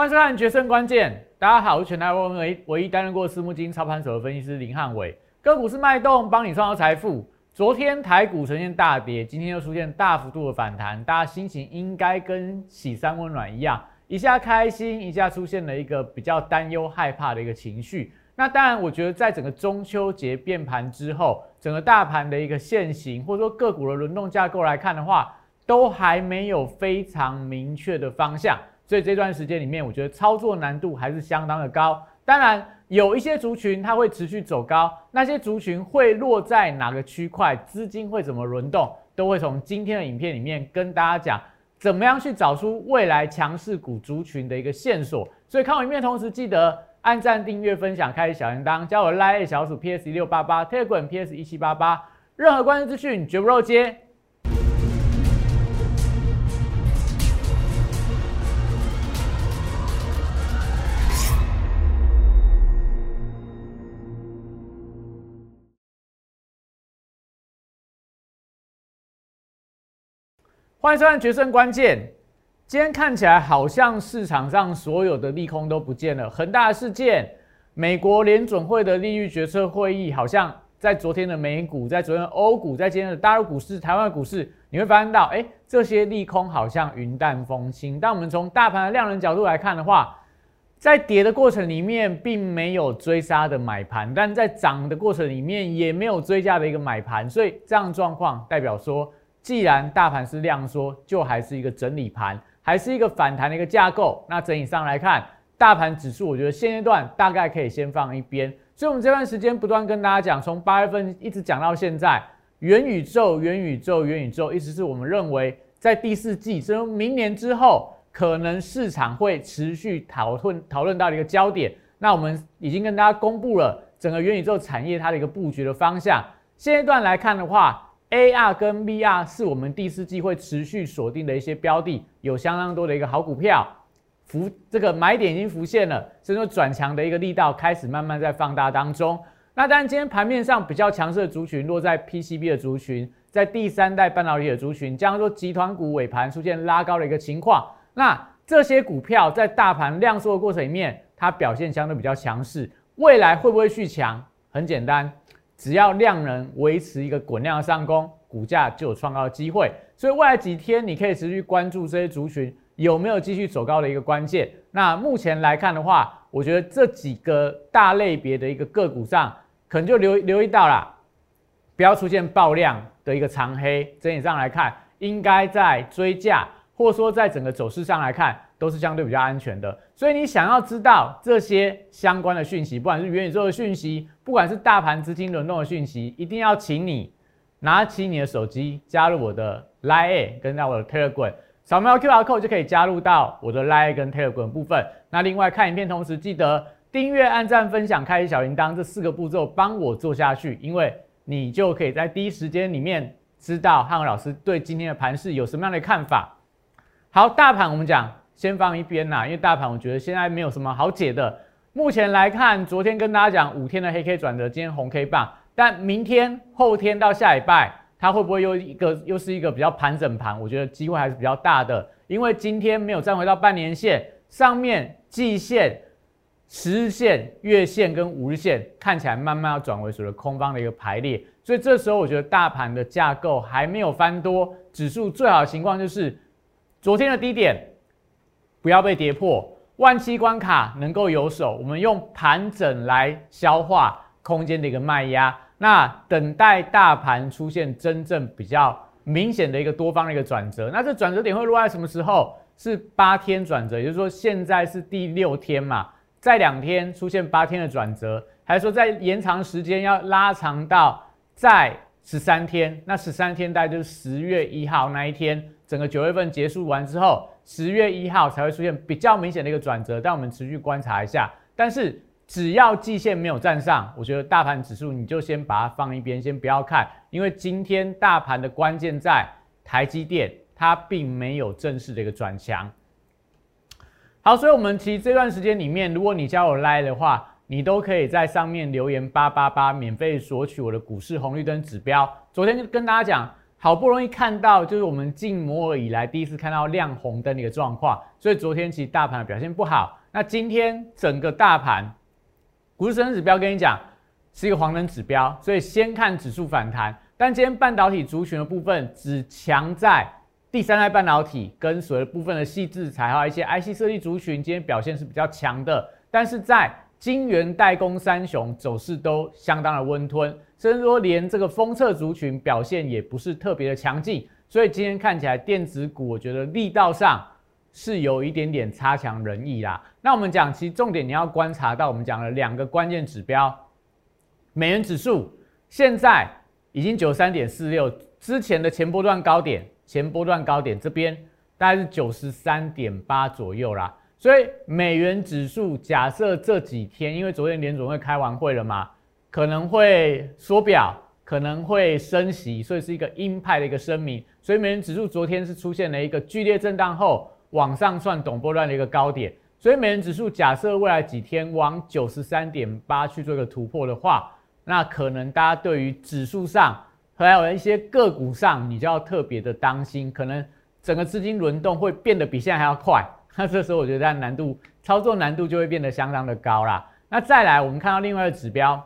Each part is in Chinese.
欢迎收看《决胜关键》。大家好，我是全台湾唯唯一担任过私募基金操盘手的分析师林汉伟。个股是脉动，帮你创造财富。昨天台股呈现大跌，今天又出现大幅度的反弹，大家心情应该跟喜三温暖一样，一下开心，一下出现了一个比较担忧、害怕的一个情绪。那当然，我觉得在整个中秋节变盘之后，整个大盘的一个现形，或者说个股的轮动架构来看的话，都还没有非常明确的方向。所以这段时间里面，我觉得操作难度还是相当的高。当然，有一些族群它会持续走高，那些族群会落在哪个区块，资金会怎么轮动，都会从今天的影片里面跟大家讲，怎么样去找出未来强势股族群的一个线索。所以看完影片同时，记得按赞、订阅、分享、开启小铃铛，加我 Line 小鼠 PS 一六八八，Telegram PS 一七八八，任何关键资讯绝不漏接。欢迎收看《决胜关键》。今天看起来好像市场上所有的利空都不见了。恒大事件、美国联准会的利率决策会议，好像在昨天的美股、在昨天的欧股、在今天的大陆股市、台湾股市，你会发现到，哎，这些利空好像云淡风轻。但我们从大盘的量能角度来看的话，在跌的过程里面，并没有追杀的买盘；但在涨的过程里面，也没有追加的一个买盘。所以这样状况代表说。既然大盘是量缩，就还是一个整理盘，还是一个反弹的一个架构。那整体上来看，大盘指数，我觉得现阶段大概可以先放一边。所以，我们这段时间不断跟大家讲，从八月份一直讲到现在，元宇宙、元宇宙、元宇宙，一直是我们认为在第四季，甚至明年之后，可能市场会持续讨论讨论到的一个焦点。那我们已经跟大家公布了整个元宇宙产业它的一个布局的方向。现阶段来看的话，AR 跟 VR 是我们第四季会持续锁定的一些标的，有相当多的一个好股票，浮这个买点已经浮现了，所以说转强的一个力道开始慢慢在放大当中。那当然，今天盘面上比较强势的族群落在 PCB 的族群，在第三代半导体的族群，将说集团股尾盘出现拉高的一个情况，那这些股票在大盘量缩的过程里面，它表现相对比较强势，未来会不会续强？很简单。只要量能维持一个滚量上攻，股价就有创高的机会。所以未来几天你可以持续关注这些族群有没有继续走高的一个关键。那目前来看的话，我觉得这几个大类别的一个个股上，可能就留留意到了，不要出现爆量的一个长黑。整体上来看，应该在追价，或者说在整个走势上来看。都是相对比较安全的，所以你想要知道这些相关的讯息，不管是元宇宙的讯息，不管是大盘资金轮动的讯息，一定要请你拿起你的手机，加入我的 Line 跟到我的 Telegram，扫描 QR code 就可以加入到我的 Line 跟 Telegram 部分。那另外看影片同时记得订阅、按赞、分享、开启小铃铛这四个步骤，帮我做下去，因为你就可以在第一时间里面知道汉文老师对今天的盘势有什么样的看法。好，大盘我们讲。先放一边呐，因为大盘我觉得现在没有什么好解的。目前来看，昨天跟大家讲五天的黑 K 转折，今天红 K 棒，但明天、后天到下礼拜，它会不会又一个又是一个比较盘整盘？我觉得机会还是比较大的，因为今天没有站回到半年线上面，季线、十日线、月线跟五日线看起来慢慢要转为属于空方的一个排列，所以这时候我觉得大盘的架构还没有翻多，指数最好的情况就是昨天的低点。不要被跌破，万期关卡能够有手，我们用盘整来消化空间的一个卖压。那等待大盘出现真正比较明显的一个多方的一个转折。那这转折点会落在什么时候？是八天转折，也就是说现在是第六天嘛，在两天出现八天的转折，还是说在延长时间要拉长到在十三天？那十三天大概就是十月一号那一天，整个九月份结束完之后。十月一号才会出现比较明显的一个转折，但我们持续观察一下。但是只要季线没有站上，我觉得大盘指数你就先把它放一边，先不要看，因为今天大盘的关键在台积电，它并没有正式的一个转强。好，所以我们其实这段时间里面，如果你加我来的话，你都可以在上面留言八八八，免费索取我的股市红绿灯指标。昨天就跟大家讲。好不容易看到，就是我们进摩尔以来第一次看到亮红灯的一个状况，所以昨天其实大盘的表现不好。那今天整个大盘股市指标跟你讲是一个黄灯指标，所以先看指数反弹。但今天半导体族群的部分只强在第三代半导体跟所谓部分的细制材，还有一些 IC 设计族群，今天表现是比较强的。但是在晶圆代工三雄走势都相当的温吞，甚至说连这个封测族群表现也不是特别的强劲，所以今天看起来电子股，我觉得力道上是有一点点差强人意啦。那我们讲，其实重点你要观察到，我们讲了两个关键指标，美元指数现在已经九三点四六，之前的前波段高点，前波段高点这边大概是九十三点八左右啦。所以美元指数假设这几天，因为昨天联总会开完会了嘛，可能会缩表，可能会升息，所以是一个鹰派的一个声明。所以美元指数昨天是出现了一个剧烈震荡后往上算短波段的一个高点。所以美元指数假设未来几天往九十三点八去做一个突破的话，那可能大家对于指数上还有一些个股上，你就要特别的当心，可能整个资金轮动会变得比现在还要快。那这时候我觉得它难度操作难度就会变得相当的高啦。那再来，我们看到另外一个指标，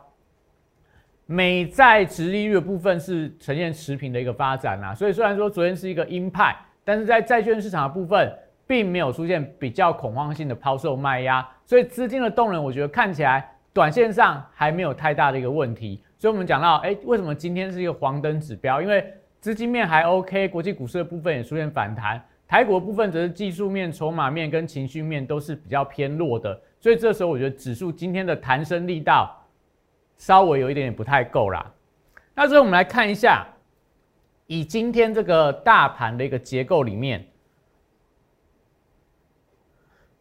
美债值利率的部分是呈现持平的一个发展啦。所以虽然说昨天是一个鹰派，但是在债券市场的部分并没有出现比较恐慌性的抛售卖压，所以资金的动能我觉得看起来短线上还没有太大的一个问题。所以我们讲到，哎，为什么今天是一个黄灯指标？因为资金面还 OK，国际股市的部分也出现反弹。台股的部分则是技术面、筹码面跟情绪面都是比较偏弱的，所以这时候我觉得指数今天的弹升力道稍微有一点点不太够啦。那最后我们来看一下，以今天这个大盘的一个结构里面，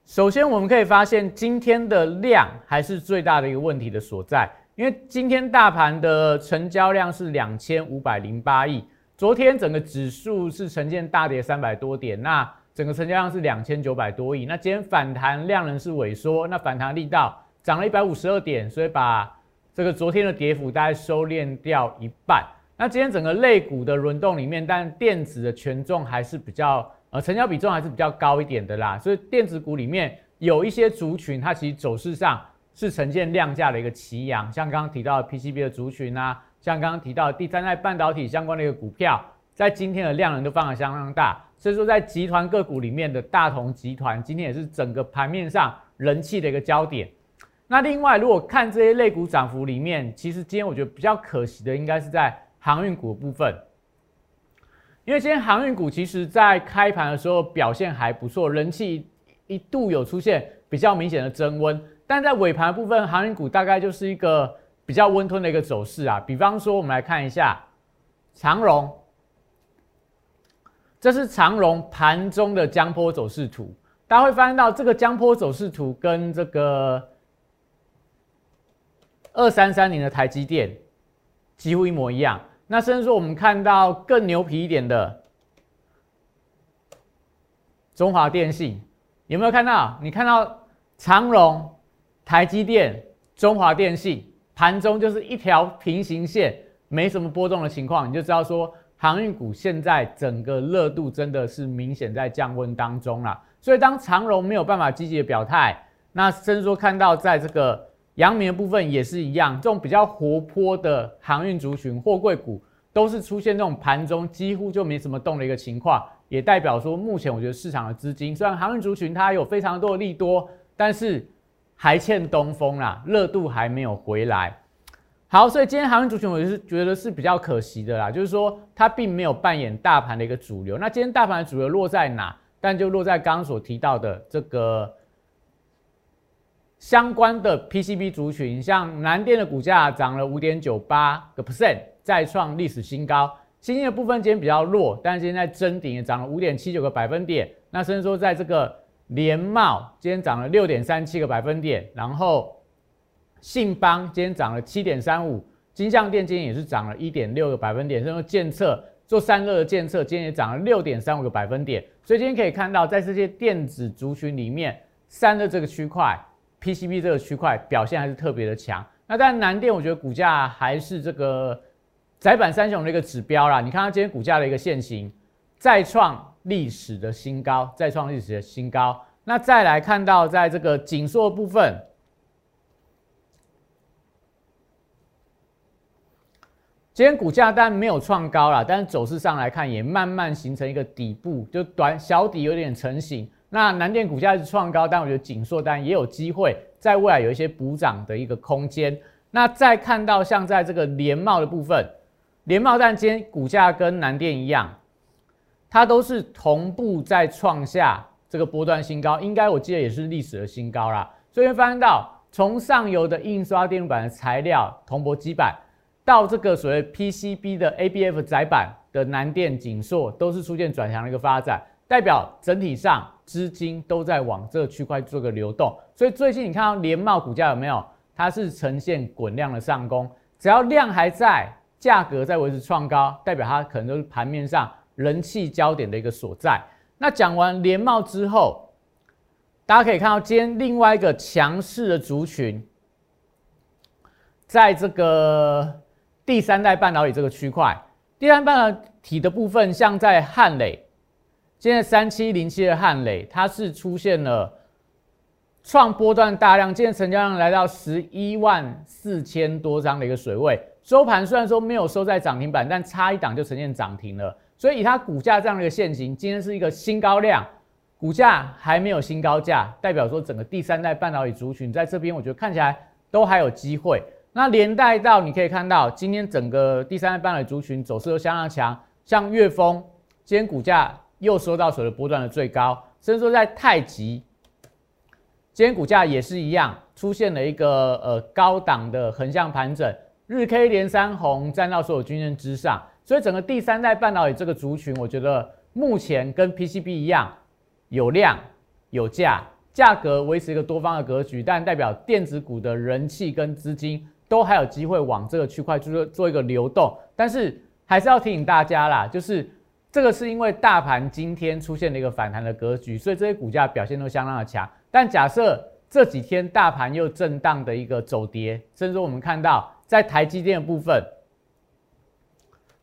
首先我们可以发现今天的量还是最大的一个问题的所在，因为今天大盘的成交量是两千五百零八亿。昨天整个指数是呈现大跌三百多点，那整个成交量是两千九百多亿。那今天反弹量能是萎缩，那反弹力道涨了一百五十二点，所以把这个昨天的跌幅大概收敛掉一半。那今天整个类股的轮动里面，但电子的权重还是比较呃成交比重还是比较高一点的啦。所以电子股里面有一些族群，它其实走势上是呈现量价的一个齐扬，像刚刚提到的 PCB 的族群啊。像刚刚提到第三代半导体相关的一个股票，在今天的量能都放得相当大，所以说在集团个股里面的大同集团今天也是整个盘面上人气的一个焦点。那另外，如果看这些类股涨幅里面，其实今天我觉得比较可惜的，应该是在航运股部分，因为今天航运股其实在开盘的时候表现还不错，人气一度有出现比较明显的增温，但在尾盘部分，航运股大概就是一个。比较温吞的一个走势啊，比方说，我们来看一下长荣，这是长荣盘中的江波走势图。大家会发现到这个江波走势图跟这个二三三零的台积电几乎一模一样。那甚至说，我们看到更牛皮一点的中华电信，有没有看到？你看到长荣、台积电、中华电信？盘中就是一条平行线，没什么波动的情况，你就知道说航运股现在整个热度真的是明显在降温当中了。所以当长荣没有办法积极的表态，那甚至说看到在这个阳明的部分也是一样，这种比较活泼的航运族群、货柜股都是出现这种盘中几乎就没什么动的一个情况，也代表说目前我觉得市场的资金虽然航运族群它有非常多的利多，但是。还欠东风啦，热度还没有回来。好，所以今天航运族群我是觉得是比较可惜的啦，就是说它并没有扮演大盘的一个主流。那今天大盘的主流落在哪？但就落在刚刚所提到的这个相关的 PCB 族群，像南电的股价涨了五点九八个 percent，再创历史新高。新兴的部分今天比较弱，但是今天在真顶也涨了五点七九个百分点。那甚至说在这个联茂今天涨了六点三七个百分点，然后信邦今天涨了七点三五，金相电今天也是涨了一点六个百分点，然后建测做散热的建测今天也涨了六点三五个百分点，所以今天可以看到，在这些电子族群里面，散热这个区块，PCB 这个区块表现还是特别的强。那但南电我觉得股价还是这个窄板三雄的一个指标啦。你看它今天股价的一个现形，再创历史的新高，再创历史的新高。那再来看到在这个紧缩部分。今天股价当然没有创高了，但是走势上来看也慢慢形成一个底部，就短小底有点成型。那南电股价是创高，但我觉得锦硕单也有机会在未来有一些补涨的一个空间。那再看到像在这个联茂的部分，联茂但今天股价跟南电一样，它都是同步在创下这个波段新高，应该我记得也是历史的新高啦。所以发现到从上游的印刷电路板的材料铜箔基板。到这个所谓 PCB 的 ABF 窄板的南电、景硕都是出现转强的一个发展，代表整体上资金都在往这个区块做个流动。所以最近你看到联茂股价有没有？它是呈现滚量的上攻，只要量还在，价格在维持创高，代表它可能都是盘面上人气焦点的一个所在。那讲完联茂之后，大家可以看到今天另外一个强势的族群，在这个。第三代半导体这个区块，第三代半导体的部分，像在汉磊，现在三七零七的汉磊，它是出现了创波段大量，今天成交量来到十一万四千多张的一个水位，收盘虽然说没有收在涨停板，但差一档就呈现涨停了。所以以它股价这样的一个现形，今天是一个新高量，股价还没有新高价，代表说整个第三代半导体族群在这边，我觉得看起来都还有机会。那连带到你可以看到，今天整个第三代半导体族群走势都相当强，像岳峰今天股价又收到所谓波段的最高，甚至说在太极，今天股价也是一样，出现了一个呃高档的横向盘整，日 K 连三红站到所有均线之上，所以整个第三代半导体这个族群，我觉得目前跟 PCB 一样，有量有价，价格维持一个多方的格局，但代表电子股的人气跟资金。都还有机会往这个区块做做一个流动，但是还是要提醒大家啦，就是这个是因为大盘今天出现了一个反弹的格局，所以这些股价表现都相当的强。但假设这几天大盘又震荡的一个走跌，甚至我们看到在台积电的部分，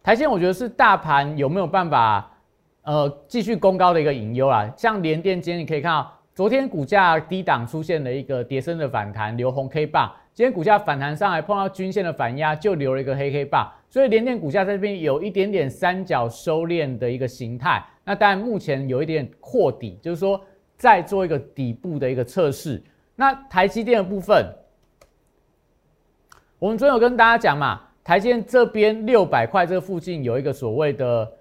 台积我觉得是大盘有没有办法呃继续攻高的一个隐忧啊。像联电今天你可以看到，昨天股价低档出现了一个跌升的反弹，留红 K 棒。今天股价反弹上来，碰到均线的反压，就留了一个黑黑棒，所以联电股价在这边有一点点三角收敛的一个形态。那当然目前有一点扩底，就是说再做一个底部的一个测试。那台积电的部分，我们昨天有跟大家讲嘛，台积电这边六百块这个附近有一个所谓的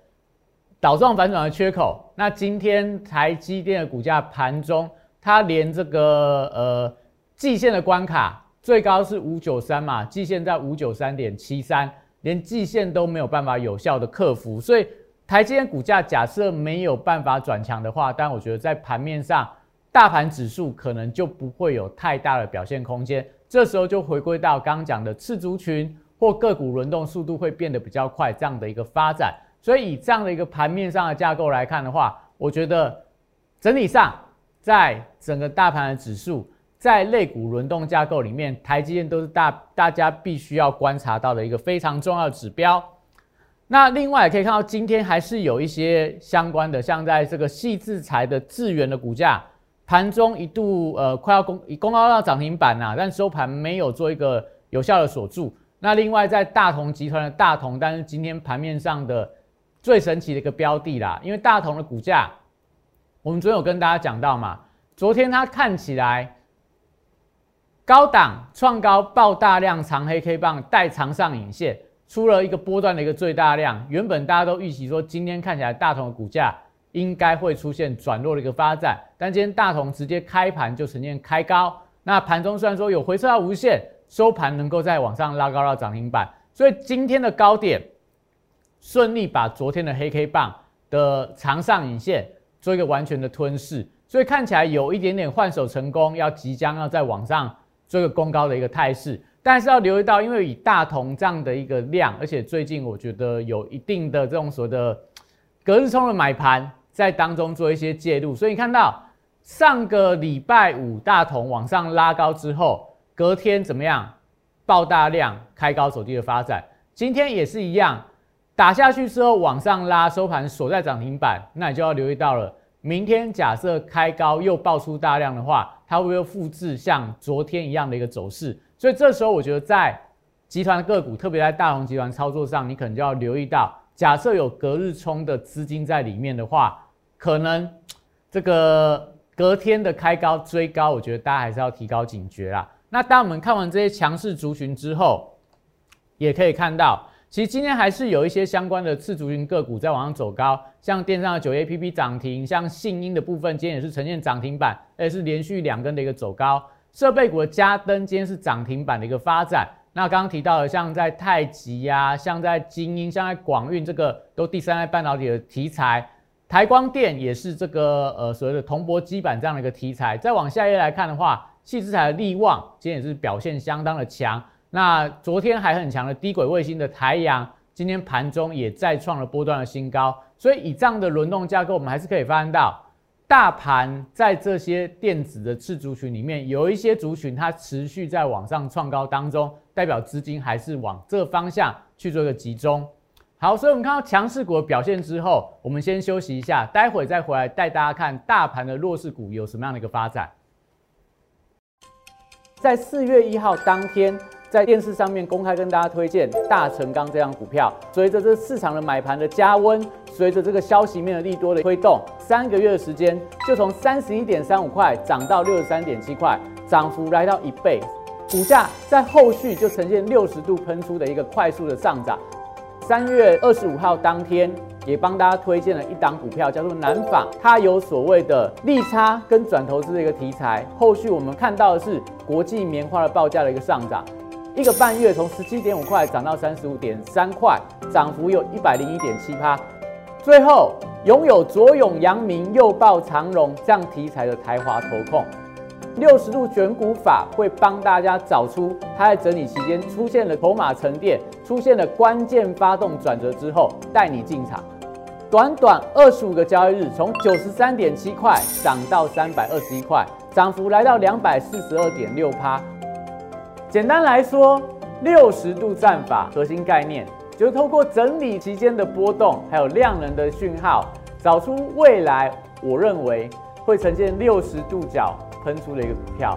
倒状反转的缺口。那今天台积电的股价盘中，它连这个呃季线的关卡。最高是五九三嘛，季线在五九三点七三，连季线都没有办法有效的克服，所以台积电股价假设没有办法转强的话，但我觉得在盘面上，大盘指数可能就不会有太大的表现空间。这时候就回归到刚讲的次族群或个股轮动速度会变得比较快这样的一个发展。所以以这样的一个盘面上的架构来看的话，我觉得整体上在整个大盘的指数。在类股轮动架构里面，台积电都是大大家必须要观察到的一个非常重要的指标。那另外也可以看到，今天还是有一些相关的，像在这个细制材的智源的股价，盘中一度呃快要攻攻高到涨停板呐，但收盘没有做一个有效的锁住。那另外在大同集团的大同，但是今天盘面上的最神奇的一个标的啦，因为大同的股价，我们昨天有跟大家讲到嘛，昨天它看起来。高档创高爆大量长黑 K 棒带长上影线，出了一个波段的一个最大量。原本大家都预期说，今天看起来大同的股价应该会出现转弱的一个发展，但今天大同直接开盘就呈现开高。那盘中虽然说有回撤到无限，收盘能够在往上拉高到涨停板，所以今天的高点顺利把昨天的黑 K 棒的长上影线做一个完全的吞噬，所以看起来有一点点换手成功，要即将要在往上。做一个攻高的一个态势，但是要留意到，因为以大同这样的一个量，而且最近我觉得有一定的这种所谓的隔日冲的买盘在当中做一些介入，所以你看到上个礼拜五大同往上拉高之后，隔天怎么样爆大量开高走低的发展，今天也是一样，打下去之后往上拉，收盘锁在涨停板，那你就要留意到了。明天假设开高又爆出大量的话，它会不会复制像昨天一样的一个走势？所以这时候我觉得在集团个股，特别在大龙集团操作上，你可能就要留意到，假设有隔日冲的资金在里面的话，可能 这个隔天的开高追高，我觉得大家还是要提高警觉啦。那当我们看完这些强势族群之后，也可以看到，其实今天还是有一些相关的次族群个股在往上走高，像电商的九 A P P 涨停，像信音的部分今天也是呈现涨停板，而且是连续两根的一个走高。设备股的嘉登今天是涨停板的一个发展。那刚刚提到的，像在太极呀，像在精英，像在广运，这个都第三代半导体的题材。台光电也是这个呃所谓的铜箔基板这样的一个题材。再往下一页来看的话，细资材的力旺今天也是表现相当的强。那昨天还很强的低轨卫星的台阳，今天盘中也再创了波段的新高。所以以这样的轮动架构，我们还是可以发现到。大盘在这些电子的次族群里面，有一些族群它持续在往上创高当中，代表资金还是往这个方向去做一个集中。好，所以我们看到强势股的表现之后，我们先休息一下，待会再回来带大家看大盘的弱势股有什么样的一个发展。在四月一号当天。在电视上面公开跟大家推荐大成钢这张股票，随着这市场的买盘的加温，随着这个消息面的利多的推动，三个月的时间就从三十一点三五块涨到六十三点七块，涨幅来到一倍，股价在后续就呈现六十度喷出的一个快速的上涨。三月二十五号当天也帮大家推荐了一档股票，叫做南纺，它有所谓的利差跟转投资的一个题材，后续我们看到的是国际棉花的报价的一个上涨。一个半月从十七点五块涨到三十五点三块，涨幅有一百零一点七趴。最后拥有左永阳明、右抱长荣这样题材的台华投控，六十度选股法会帮大家找出它在整理期间出现了筹码沉淀、出现了关键发动转折之后，带你进场。短短二十五个交易日，从九十三点七块涨到三百二十一块，涨幅来到两百四十二点六趴。简单来说，六十度战法核心概念就是透过整理期间的波动，还有量能的讯号，找出未来我认为会呈现六十度角喷出的一个股票。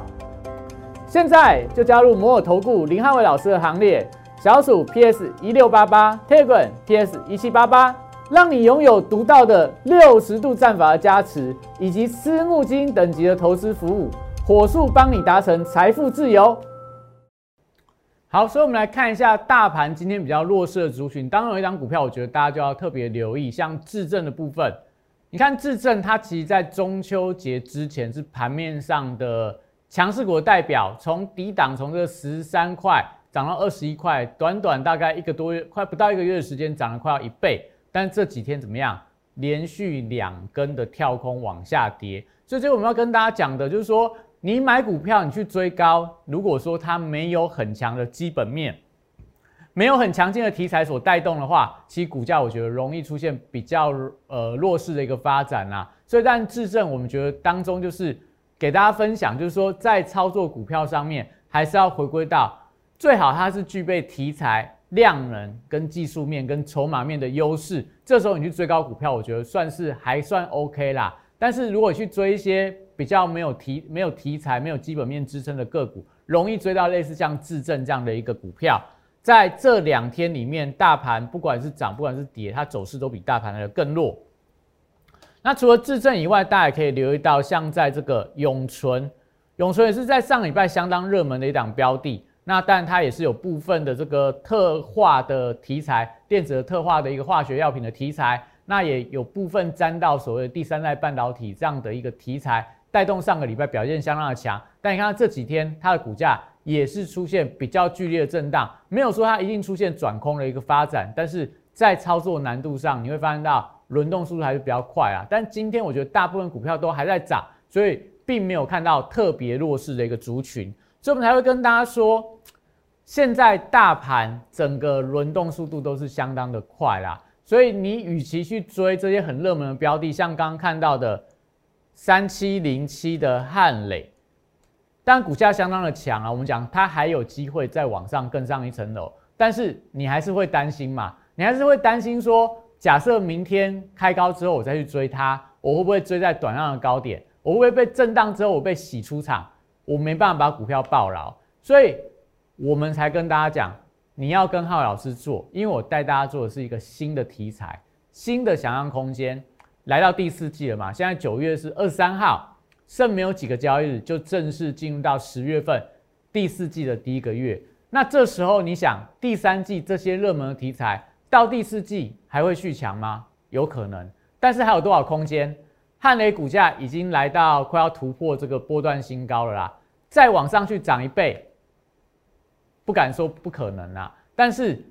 现在就加入摩尔投顾林汉伟老师的行列，小鼠 PS 一六八八，Telegram PS 一七八八，让你拥有独到的六十度战法的加持，以及私募基金等级的投资服务，火速帮你达成财富自由。好，所以我们来看一下大盘今天比较弱势的族群。当然有一张股票，我觉得大家就要特别留意，像智正的部分。你看智正，它其实在中秋节之前是盘面上的强势股的代表，从低档从这十三块涨到二十一块，短短大概一个多月，快不到一个月的时间，涨了快要一倍。但这几天怎么样？连续两根的跳空往下跌。所以这我们要跟大家讲的就是说。你买股票，你去追高，如果说它没有很强的基本面，没有很强劲的题材所带动的话，其实股价我觉得容易出现比较呃弱势的一个发展啊。所以，但质证我们觉得当中就是给大家分享，就是说在操作股票上面，还是要回归到最好它是具备题材、量能跟技术面跟筹码面的优势。这时候你去追高股票，我觉得算是还算 OK 啦。但是如果去追一些，比较没有题、没有题材、没有基本面支撑的个股，容易追到类似像智正这样的一个股票。在这两天里面，大盘不管是涨，不管是跌，它走势都比大盘来的更弱。那除了智正以外，大家也可以留意到，像在这个永存，永存也是在上礼拜相当热门的一档标的。那但它也是有部分的这个特化的题材，电子的特化的一个化学药品的题材，那也有部分沾到所谓的第三代半导体这样的一个题材。带动上个礼拜表现相当的强，但你看这几天它的股价也是出现比较剧烈的震荡，没有说它一定出现转空的一个发展，但是在操作难度上，你会发现到轮动速度还是比较快啊。但今天我觉得大部分股票都还在涨，所以并没有看到特别弱势的一个族群，所以我们才会跟大家说，现在大盘整个轮动速度都是相当的快啦，所以你与其去追这些很热门的标的，像刚刚看到的。三七零七的汉磊，但股价相当的强啊。我们讲它还有机会再往上更上一层楼。但是你还是会担心嘛？你还是会担心说，假设明天开高之后我再去追它，我会不会追在短量的高点？我会不会被震荡之后我被洗出场？我没办法把股票抱牢，所以我们才跟大家讲，你要跟浩老师做，因为我带大家做的是一个新的题材，新的想象空间。来到第四季了嘛？现在九月是二十三号，剩没有几个交易日就正式进入到十月份第四季的第一个月。那这时候你想，第三季这些热门的题材到第四季还会续强吗？有可能，但是还有多少空间？汉雷股价已经来到快要突破这个波段新高了啦，再往上去涨一倍，不敢说不可能啦，但是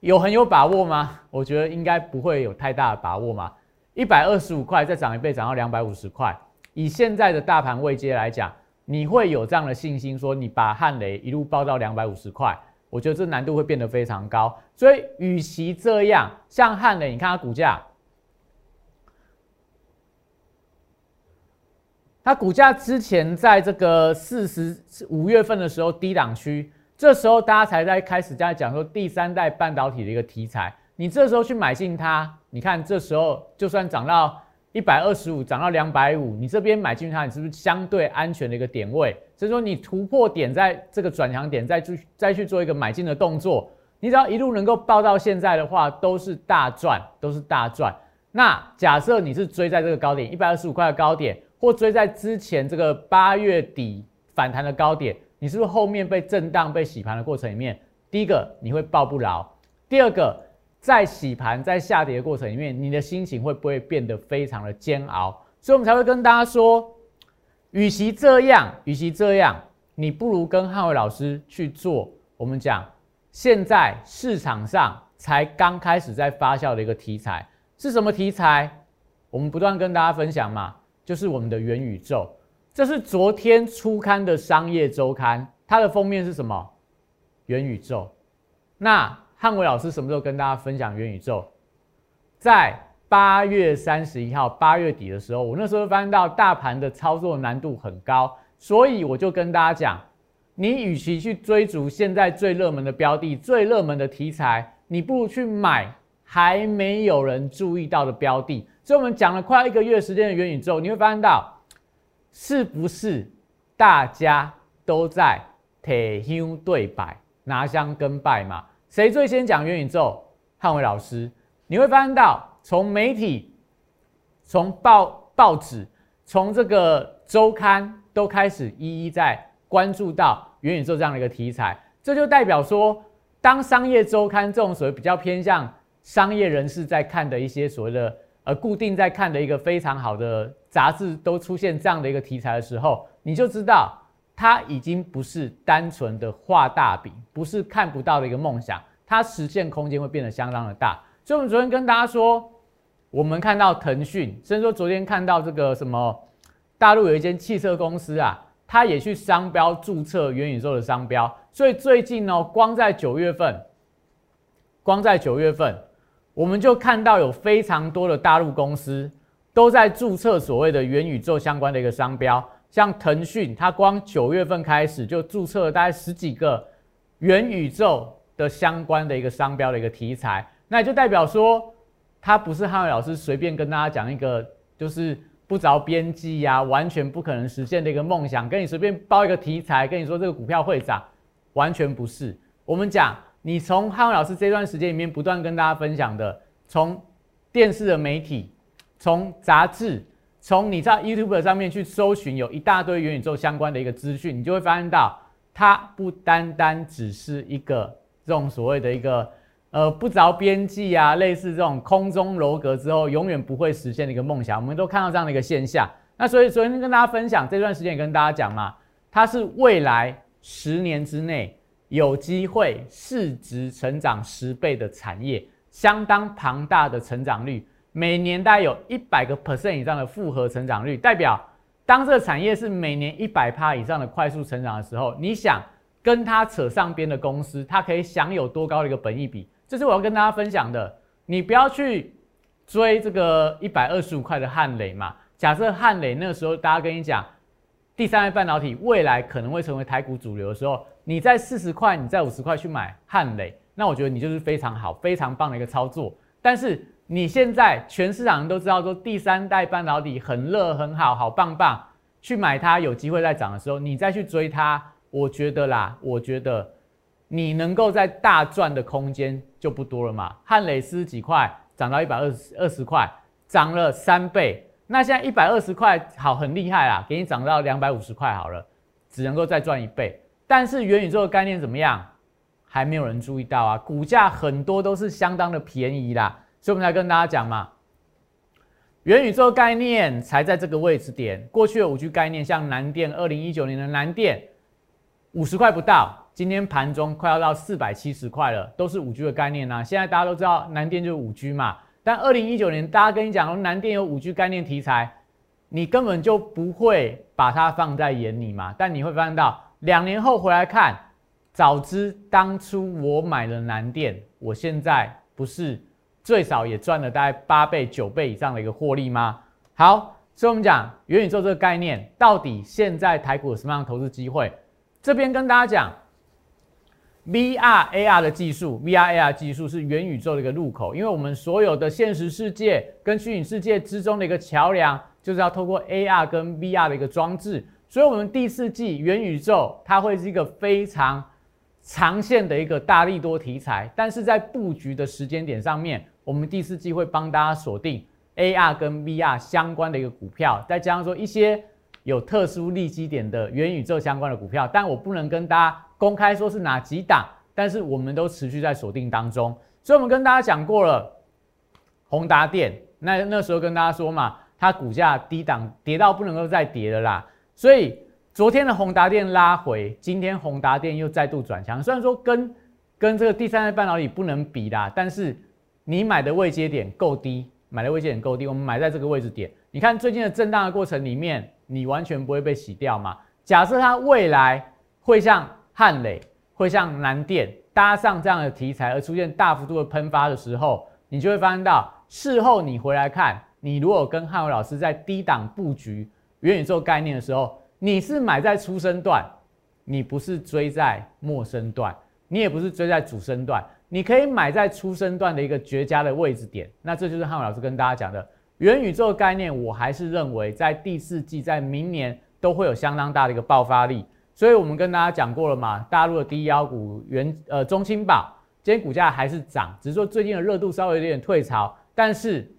有很有把握吗？我觉得应该不会有太大的把握嘛。一百二十五块再涨一倍，涨到两百五十块，以现在的大盘位阶来讲，你会有这样的信心说你把汉雷一路报到两百五十块？我觉得这难度会变得非常高。所以与其这样，像汉雷，你看它股价。它股价之前在这个四十五月份的时候低档区，这时候大家才在开始在讲说第三代半导体的一个题材。你这时候去买进它，你看这时候就算涨到一百二十五，涨到两百五，你这边买进它，你是不是相对安全的一个点位？所以说你突破点在这个转强点，再去再去做一个买进的动作，你只要一路能够报到现在的话，都是大赚，都是大赚。那假设你是追在这个高点一百二十五块的高点。或追在之前这个八月底反弹的高点，你是不是后面被震荡、被洗盘的过程里面，第一个你会抱不牢，第二个在洗盘、在下跌的过程里面，你的心情会不会变得非常的煎熬？所以我们才会跟大家说，与其这样，与其这样，你不如跟汉伟老师去做。我们讲现在市场上才刚开始在发酵的一个题材是什么题材？我们不断跟大家分享嘛。就是我们的元宇宙，这是昨天初刊的商业周刊，它的封面是什么？元宇宙。那汉伟老师什么时候跟大家分享元宇宙？在八月三十一号，八月底的时候，我那时候发现到大盘的操作难度很高，所以我就跟大家讲，你与其去追逐现在最热门的标的、最热门的题材，你不如去买还没有人注意到的标的。所以我们讲了快要一个月时间的元宇宙，你会发现到，是不是大家都在铁香对白拿香跟拜嘛？谁最先讲元宇宙？汉伟老师。你会发现到，从媒体、从报报纸、从这个周刊都开始一一在关注到元宇宙这样的一个题材。这就代表说，当商业周刊这种所谓比较偏向商业人士在看的一些所谓的。呃固定在看的一个非常好的杂志都出现这样的一个题材的时候，你就知道它已经不是单纯的画大饼，不是看不到的一个梦想，它实现空间会变得相当的大。所以，我们昨天跟大家说，我们看到腾讯，甚至说昨天看到这个什么大陆有一间汽车公司啊，它也去商标注册元宇宙的商标。所以最近呢，光在九月份，光在九月份。我们就看到有非常多的大陆公司都在注册所谓的元宇宙相关的一个商标，像腾讯，它光九月份开始就注册了大概十几个元宇宙的相关的一个商标的一个题材，那也就代表说，它不是汉伟老师随便跟大家讲一个就是不着边际呀，完全不可能实现的一个梦想，跟你随便包一个题材，跟你说这个股票会涨，完全不是。我们讲。你从汉文老师这段时间里面不断跟大家分享的，从电视的媒体，从杂志，从你在 YouTube 上面去搜寻，有一大堆元宇宙相关的一个资讯，你就会发现到，它不单单只是一个这种所谓的一个呃不着边际啊，类似这种空中楼阁之后永远不会实现的一个梦想，我们都看到这样的一个现象。那所以昨天跟大家分享这段时间也跟大家讲嘛，它是未来十年之内。有机会市值成长十倍的产业，相当庞大的成长率，每年大概有一百个 percent 以上的复合成长率，代表当这个产业是每年一百趴以上的快速成长的时候，你想跟它扯上边的公司，它可以享有多高的一个本益比？这是我要跟大家分享的。你不要去追这个一百二十五块的汉磊嘛。假设汉磊那个时候大家跟你讲。第三代半导体未来可能会成为台股主流的时候，你在四十块，你在五十块去买汉磊，那我觉得你就是非常好、非常棒的一个操作。但是你现在全市场人都知道说第三代半导体很热、很好、好棒棒，去买它有机会再涨的时候，你再去追它，我觉得啦，我觉得你能够在大赚的空间就不多了嘛。汉磊十几块涨到一百二十二十块，涨了三倍。那现在一百二十块好很厉害啦，给你涨到两百五十块好了，只能够再赚一倍。但是元宇宙的概念怎么样？还没有人注意到啊，股价很多都是相当的便宜啦，所以我们才跟大家讲嘛，元宇宙概念才在这个位置点。过去的五 G 概念，像南电，二零一九年的南电五十块不到，今天盘中快要到四百七十块了，都是五 G 的概念呐。现在大家都知道南电就是五 G 嘛。但二零一九年，大家跟你讲，南电有五 G 概念题材，你根本就不会把它放在眼里嘛。但你会发现到，两年后回来看，早知当初我买了南电，我现在不是最少也赚了大概八倍、九倍以上的一个获利吗？好，所以我们讲元宇宙这个概念，到底现在台股有什么样的投资机会？这边跟大家讲。VR AR 的技术，VR AR 技术是元宇宙的一个入口，因为我们所有的现实世界跟虚拟世界之中的一个桥梁，就是要透过 AR 跟 VR 的一个装置。所以，我们第四季元宇宙它会是一个非常长线的一个大力多题材，但是在布局的时间点上面，我们第四季会帮大家锁定 AR 跟 VR 相关的一个股票，再加上说一些有特殊利基点的元宇宙相关的股票，但我不能跟大家。公开说是哪几档，但是我们都持续在锁定当中。所以，我们跟大家讲过了，宏达电那那时候跟大家说嘛，它股价低档跌到不能够再跌了啦。所以昨天的宏达电拉回，今天宏达电又再度转强。虽然说跟跟这个第三代半导体不能比啦，但是你买的位阶点够低，买的位阶点够低，我们买在这个位置点。你看最近的震荡的过程里面，你完全不会被洗掉嘛。假设它未来会像汉磊会像南电搭上这样的题材而出现大幅度的喷发的时候，你就会发现到事后你回来看，你如果跟汉伟老师在低档布局元宇宙概念的时候，你是买在初升段，你不是追在末升段，你也不是追在主升段，你可以买在初升段的一个绝佳的位置点。那这就是汉伟老师跟大家讲的元宇宙概念，我还是认为在第四季在明年都会有相当大的一个爆发力。所以我们跟大家讲过了嘛，大陆的低腰股原呃中青宝，今天股价还是涨，只是说最近的热度稍微有点退潮，但是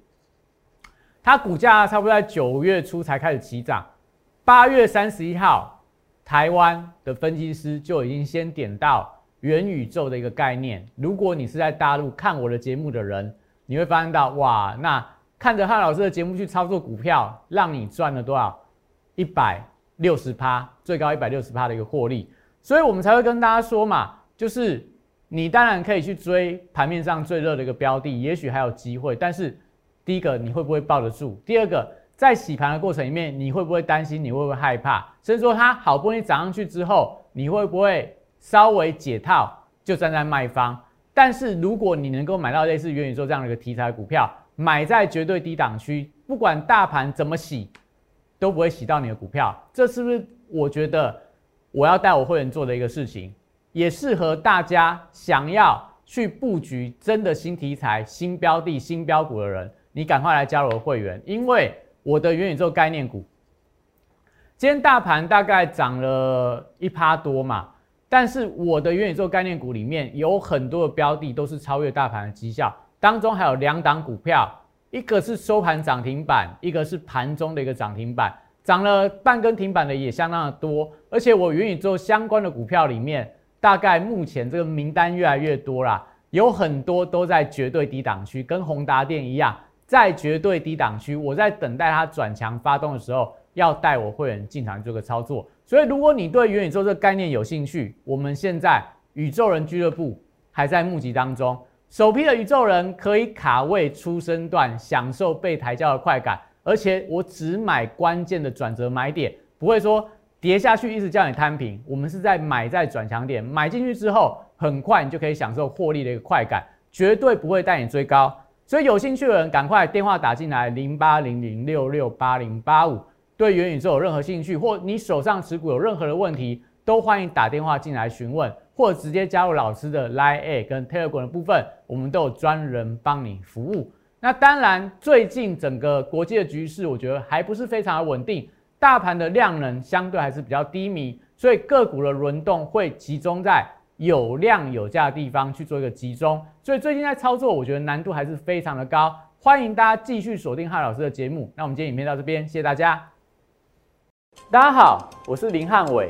它股价差不多在九月初才开始起涨，八月三十一号，台湾的分析师就已经先点到元宇宙的一个概念。如果你是在大陆看我的节目的人，你会发现到哇，那看着汉老师的节目去操作股票，让你赚了多少？一百。六十趴，最高一百六十趴的一个获利，所以我们才会跟大家说嘛，就是你当然可以去追盘面上最热的一个标的，也许还有机会。但是第一个你会不会抱得住？第二个在洗盘的过程里面，你会不会担心？你会不会害怕？甚至说它好不容易涨上去之后，你会不会稍微解套就站在卖方？但是如果你能够买到类似元宇宙这样的一个题材股票，买在绝对低档区，不管大盘怎么洗。都不会洗到你的股票，这是不是我觉得我要带我会员做的一个事情，也适合大家想要去布局真的新题材、新标的、新标股的人，你赶快来加入我的会员，因为我的元宇宙概念股，今天大盘大概涨了一趴多嘛，但是我的元宇宙概念股里面有很多的标的都是超越大盘的绩效，当中还有两档股票。一个是收盘涨停板，一个是盘中的一个涨停板，涨了半根停板的也相当的多。而且我元宇宙相关的股票里面，大概目前这个名单越来越多啦，有很多都在绝对低档区，跟宏达电一样，在绝对低档区。我在等待它转强发动的时候，要带我会员进场做个操作。所以如果你对元宇宙这个概念有兴趣，我们现在宇宙人俱乐部还在募集当中。首批的宇宙人可以卡位出生段，享受被抬轿的快感，而且我只买关键的转折买点，不会说跌下去一直叫你摊平。我们是在买在转强点，买进去之后，很快你就可以享受获利的一个快感，绝对不会带你追高。所以有兴趣的人赶快电话打进来，零八零零六六八零八五。对元宇宙有任何兴趣，或你手上持股有任何的问题，都欢迎打电话进来询问，或直接加入老师的 Line A 跟 Telegram 的部分，我们都有专人帮你服务。那当然，最近整个国际的局势，我觉得还不是非常的稳定，大盘的量能相对还是比较低迷，所以个股的轮动会集中在有量有价的地方去做一个集中。所以最近在操作，我觉得难度还是非常的高。欢迎大家继续锁定汉老师的节目。那我们今天影片到这边，谢谢大家。大家好，我是林汉伟，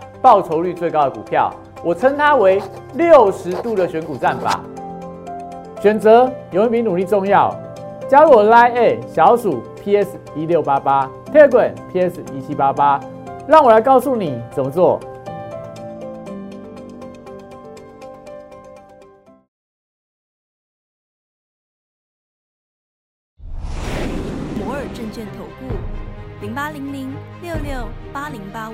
报酬率最高的股票。我称它为六十度的选股战法。选择永远比努力重要。加入我 Line A 小鼠 PS 一六八八，Telegram PS 一七八八，让我来告诉你怎么做。摩尔证券投顾零八零零六六八零八五。